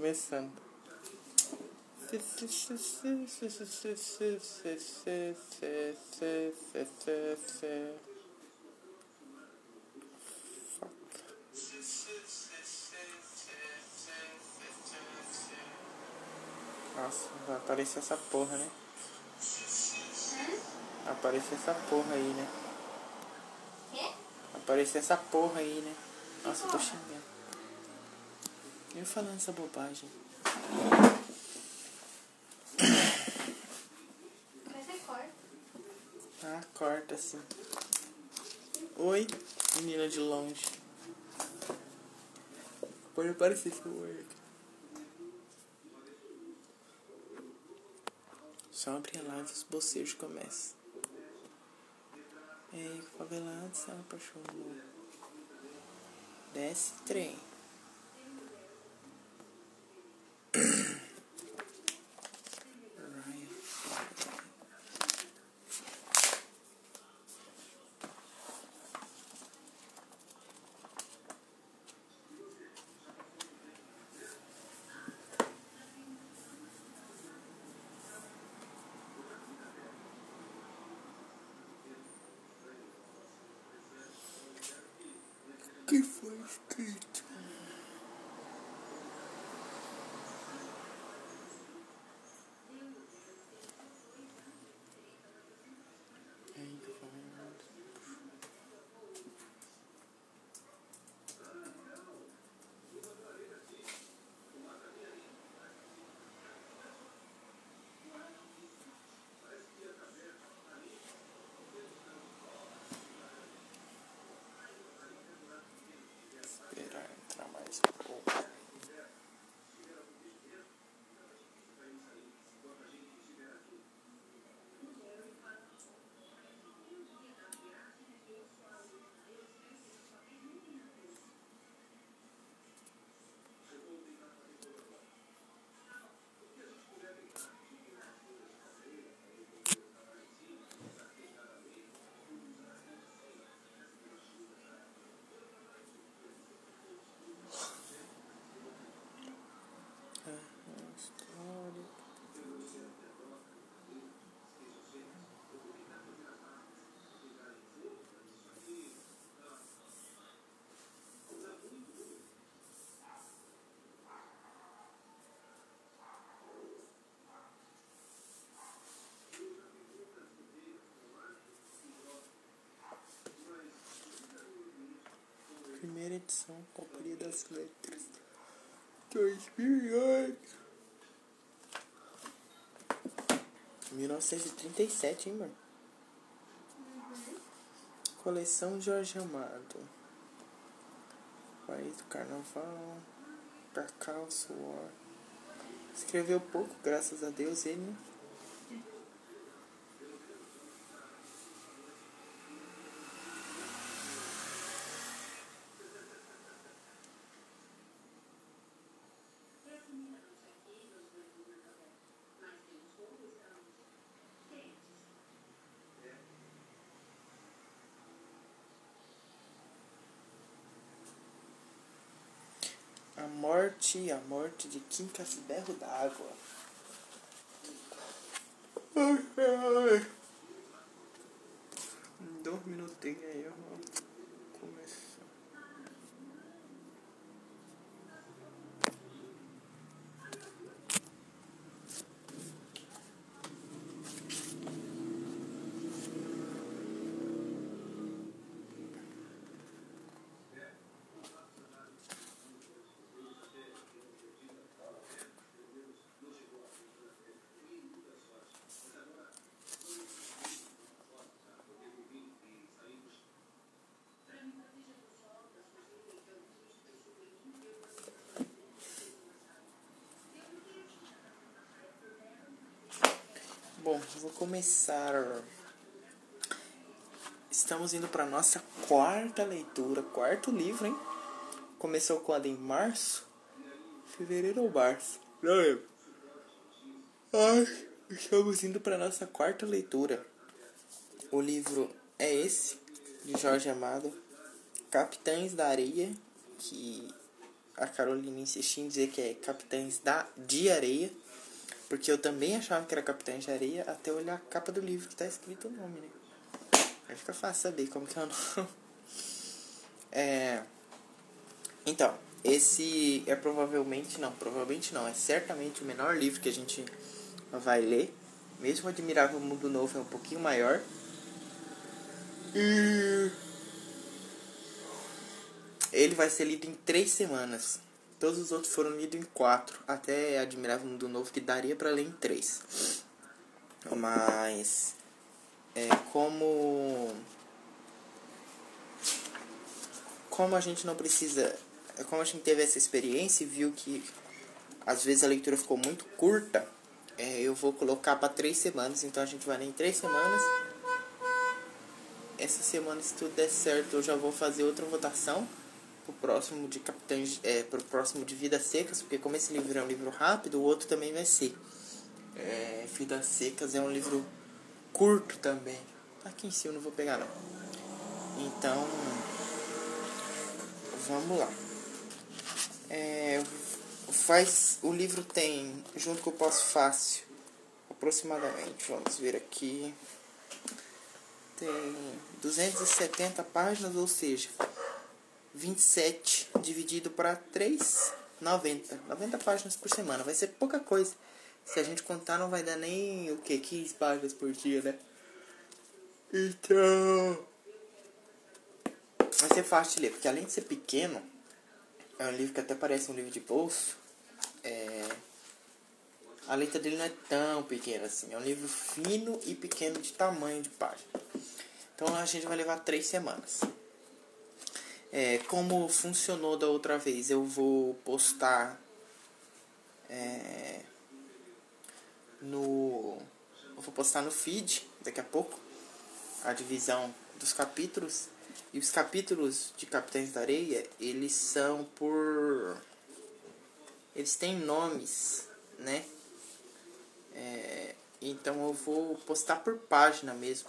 Começando. Nossa, vai aparecer essa porra, né? Aparecer essa porra aí, né? Aparecer essa porra aí, né? Nossa, eu tô xingando. Eu falando essa bobagem. Mas é corta. Ah, corta assim. Oi, menina de longe. Pode aparecer seu oi aqui. Só abre a live os bocejos começam. Ei, favelado, se apaixonou. Desce trem. Que foi escrito? Aí vai. Esperar entrar mais um pouco. História. Primeira edição, Companhia das Letras. 2008. 1937, hein, mano? Coleção Jorge Amado. País do Carnaval. Cacau, Suor. Escreveu pouco, graças a Deus, ele, né? A morte, a morte de Kim Casberro d'Água. Dois minutinhos aí, eu vou começar. Bom, vou começar. Estamos indo para nossa quarta leitura, quarto livro, hein? Começou quando? Em março? Fevereiro ou março? Não lembro. Ai, estamos indo para nossa quarta leitura. O livro é esse, de Jorge Amado, Capitães da Areia, que a Carolina insistir em dizer que é Capitães da, de Areia. Porque eu também achava que era Capitães de Areia até olhar a capa do livro que tá escrito o nome, né? Aí fica fácil saber como que é o nome. É... Então, esse é provavelmente, não, provavelmente não, é certamente o menor livro que a gente vai ler. Mesmo o Admirável Mundo Novo é um pouquinho maior. E ele vai ser lido em três semanas. Todos os outros foram lidos em quatro. Até Admirável Mundo Novo, que daria para ler em três. Mas. É, como. Como a gente não precisa. Como a gente teve essa experiência e viu que às vezes a leitura ficou muito curta, é, eu vou colocar para três semanas. Então a gente vai ler em três semanas. Essa semana, se tudo der certo, eu já vou fazer outra votação pro próximo de Capitães, é, pro próximo de Vidas Secas, porque como esse livro é um livro rápido, o outro também vai ser. É, Vidas Secas é um livro curto também. Aqui em cima eu não vou pegar não. Então, vamos lá. É, faz, o livro tem, junto com o pós-fácil, aproximadamente, vamos ver aqui, tem 270 páginas, ou seja, 27 dividido para 3, 90. 90 páginas por semana. Vai ser pouca coisa. Se a gente contar, não vai dar nem o que? 15 páginas por dia, né? Então. Vai ser fácil de ler, porque além de ser pequeno, é um livro que até parece um livro de bolso. É... A letra dele não é tão pequena assim. É um livro fino e pequeno de tamanho de página. Então a gente vai levar três semanas. É, como funcionou da outra vez, eu vou postar é, no. Eu vou postar no feed daqui a pouco a divisão dos capítulos. E os capítulos de Capitães da Areia, eles são por. Eles têm nomes, né? É, então eu vou postar por página mesmo.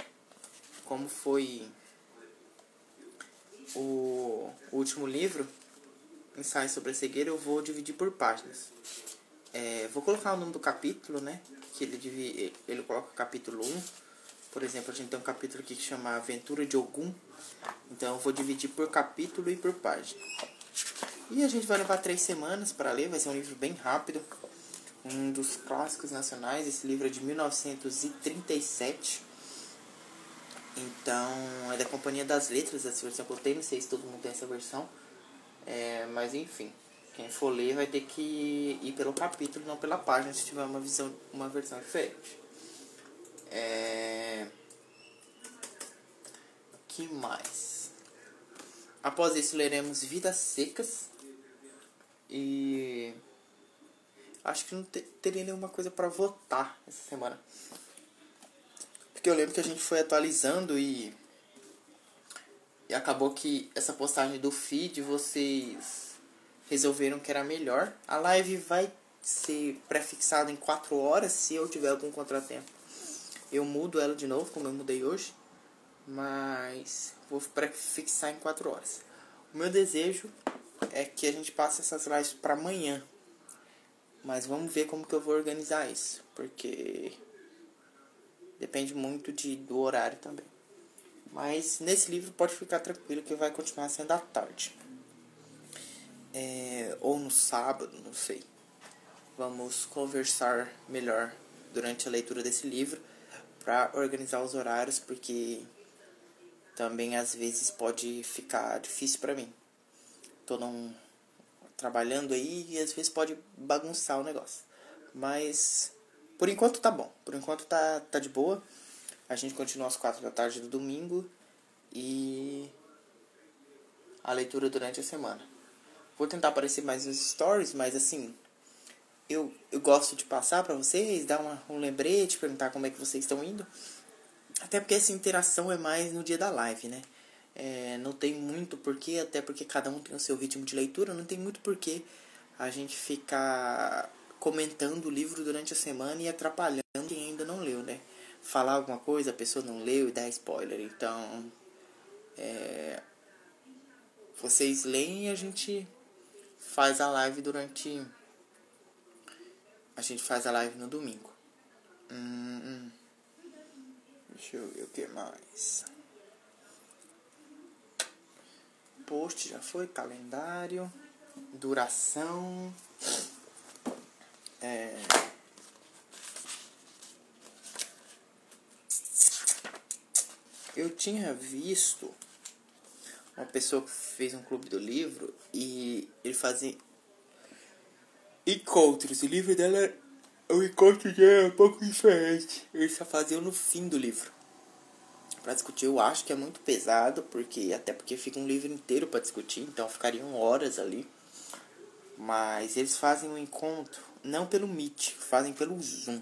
Como foi o, último livro, Ensaio sobre a Cegueira, eu vou dividir por páginas. É, vou colocar o nome do capítulo, né? Que ele, divide, ele coloca capítulo 1. Por exemplo, a gente tem um capítulo aqui que chama Aventura de Ogum. Então eu vou dividir por capítulo e por página. E a gente vai levar três semanas para ler, vai ser um livro bem rápido. Um dos clássicos nacionais, esse livro é de 1937. Então, é da Companhia das Letras, essa versão que eu tenho, não sei se todo mundo tem essa versão. É, mas enfim, quem for ler vai ter que ir pelo capítulo, não pela página, se tiver uma visão, uma versão diferente. É... que mais? Após isso leremos Vidas Secas e acho que não teria nenhuma coisa para votar essa semana. Porque eu lembro que a gente foi atualizando e. E acabou que essa postagem do feed vocês resolveram que era melhor. A live vai ser prefixada em 4 horas se eu tiver algum contratempo. Eu mudo ela de novo, como eu mudei hoje. Mas vou prefixar em 4 horas. O meu desejo é que a gente passe essas lives para amanhã. Mas vamos ver como que eu vou organizar isso. Porque Depende muito de, do horário também. Mas nesse livro pode ficar tranquilo que vai continuar sendo à tarde. É, ou no sábado, não sei. Vamos conversar melhor durante a leitura desse livro para organizar os horários, porque também às vezes pode ficar difícil para mim. Tô não trabalhando aí e às vezes pode bagunçar o negócio. Mas por enquanto tá bom. Por enquanto tá, tá de boa. A gente continua às quatro da tarde do domingo. E a leitura durante a semana. Vou tentar aparecer mais nos stories, mas assim, eu, eu gosto de passar para vocês, dar uma, um lembrete, perguntar como é que vocês estão indo. Até porque essa interação é mais no dia da live, né? É, não tem muito porquê, até porque cada um tem o seu ritmo de leitura, não tem muito porquê a gente ficar comentando o livro durante a semana e atrapalhando quem ainda não leu, né? Falar alguma coisa, a pessoa não leu e dá spoiler. Então, é, vocês leem e a gente faz a live durante. A gente faz a live no domingo. Hum, hum. Deixa eu ver o que mais. Post já foi, calendário, duração. É. Eu tinha visto uma pessoa que fez um clube do livro e ele fazia encontros. O livro dela, o encontro dela é um pouco diferente. Ele só fazia no fim do livro. Pra discutir, eu acho que é muito pesado, porque até porque fica um livro inteiro para discutir, então ficariam horas ali. Mas eles fazem um encontro, não pelo Meet, fazem pelo Zoom.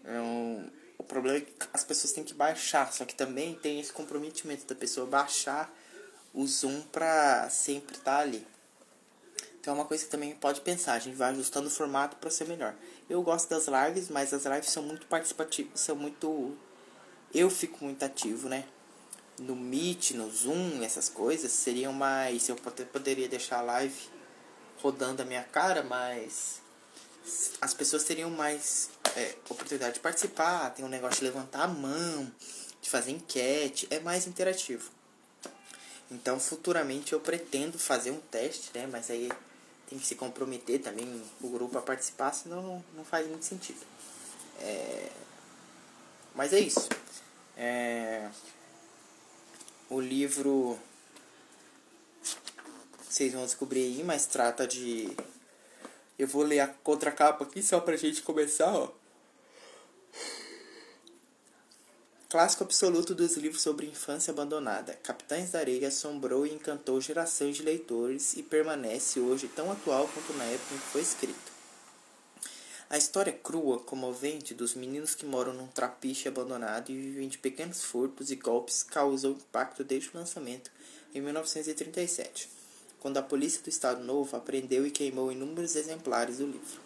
Então, o problema é que as pessoas têm que baixar, só que também tem esse comprometimento da pessoa baixar o zoom para sempre estar tá ali. Então é uma coisa que também pode pensar, a gente vai ajustando o formato para ser melhor. Eu gosto das lives, mas as lives são muito participativas, são muito eu fico muito ativo, né? No Meet, no Zoom, essas coisas seriam mais eu poderia deixar a live rodando a minha cara, mas as pessoas teriam mais é, oportunidade de participar, tem um negócio de levantar a mão, de fazer enquete, é mais interativo. Então, futuramente eu pretendo fazer um teste, né? Mas aí tem que se comprometer também o grupo a participar, senão não faz muito sentido. É... Mas é isso. É... O livro vocês vão descobrir aí, mas trata de. Eu vou ler a contracapa aqui só pra gente começar, ó. Clássico absoluto dos livros sobre infância abandonada, Capitães da Areia assombrou e encantou gerações de leitores e permanece hoje tão atual quanto na época em que foi escrito. A história crua, comovente dos meninos que moram num trapiche abandonado e vivem de pequenos furtos e golpes causou impacto desde o lançamento em 1937, quando a polícia do Estado Novo apreendeu e queimou inúmeros exemplares do livro.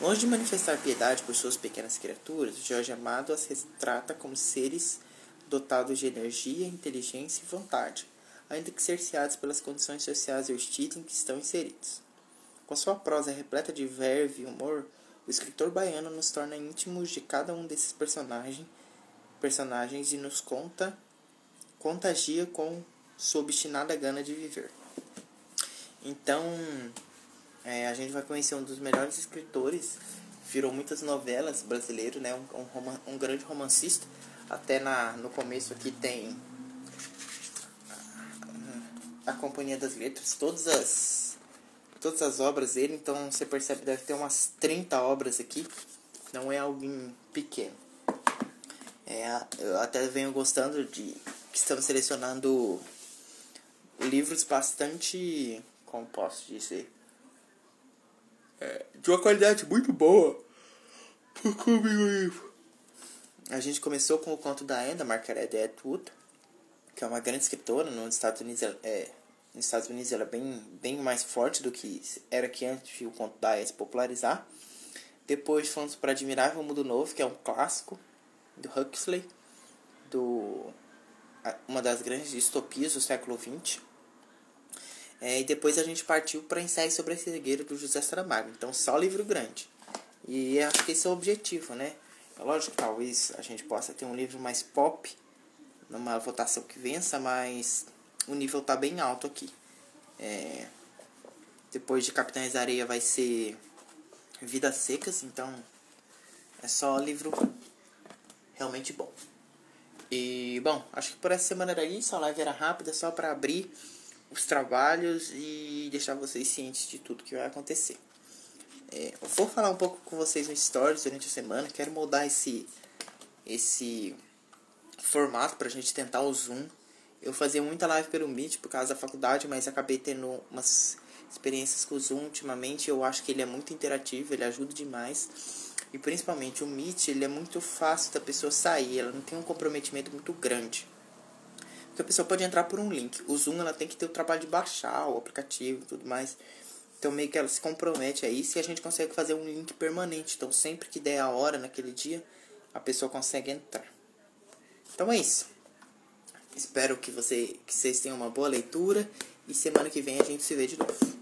Longe de manifestar piedade por suas pequenas criaturas, Jorge Amado as retrata como seres dotados de energia, inteligência e vontade, ainda que cerceados pelas condições sociais hostis em que estão inseridos. Com sua prosa repleta de verve e humor, o escritor baiano nos torna íntimos de cada um desses personagens, personagens e nos conta, contagia com sua obstinada gana de viver. Então, é, a gente vai conhecer um dos melhores escritores, virou muitas novelas brasileiro, né? Um, um, um grande romancista. Até na, no começo aqui tem a, a Companhia das Letras, todas as todas as obras dele, então você percebe deve ter umas 30 obras aqui. Não é alguém pequeno. É, eu até venho gostando de que estamos selecionando livros bastante, como posso dizer, é, de uma qualidade muito boa A gente começou com o conto da Enda, Margaret Atwood, que é uma grande escritora nos Estados Unidos. É, nos Estados Unidos ela é bem, bem mais forte do que era que antes o conto da Enda se popularizar. Depois fomos para Admirável Mundo Novo, que é um clássico do Huxley, do uma das grandes distopias do século XX. É, e depois a gente partiu para ensaio sobre a cegueira do José Saramago. Então, só livro grande. E acho que esse é o objetivo, né? É lógico que talvez a gente possa ter um livro mais pop numa votação que vença, mas o nível tá bem alto aqui. É, depois de Capitães da Areia vai ser Vidas Secas, então é só livro realmente bom. E bom, acho que por essa semana era isso. A live era rápida, só para abrir os trabalhos e deixar vocês cientes de tudo que vai acontecer. É, vou falar um pouco com vocês no Stories durante a semana. Quero moldar esse, esse formato pra gente tentar o Zoom. Eu fazia muita live pelo Meet por causa da faculdade, mas acabei tendo umas experiências com o Zoom ultimamente. Eu acho que ele é muito interativo, ele ajuda demais. E principalmente o Meet, ele é muito fácil da pessoa sair, ela não tem um comprometimento muito grande. Porque a pessoa pode entrar por um link. O Zoom ela tem que ter o trabalho de baixar o aplicativo e tudo mais. Então meio que ela se compromete a isso e a gente consegue fazer um link permanente. Então sempre que der a hora naquele dia, a pessoa consegue entrar. Então é isso. Espero que, você, que vocês tenham uma boa leitura e semana que vem a gente se vê de novo.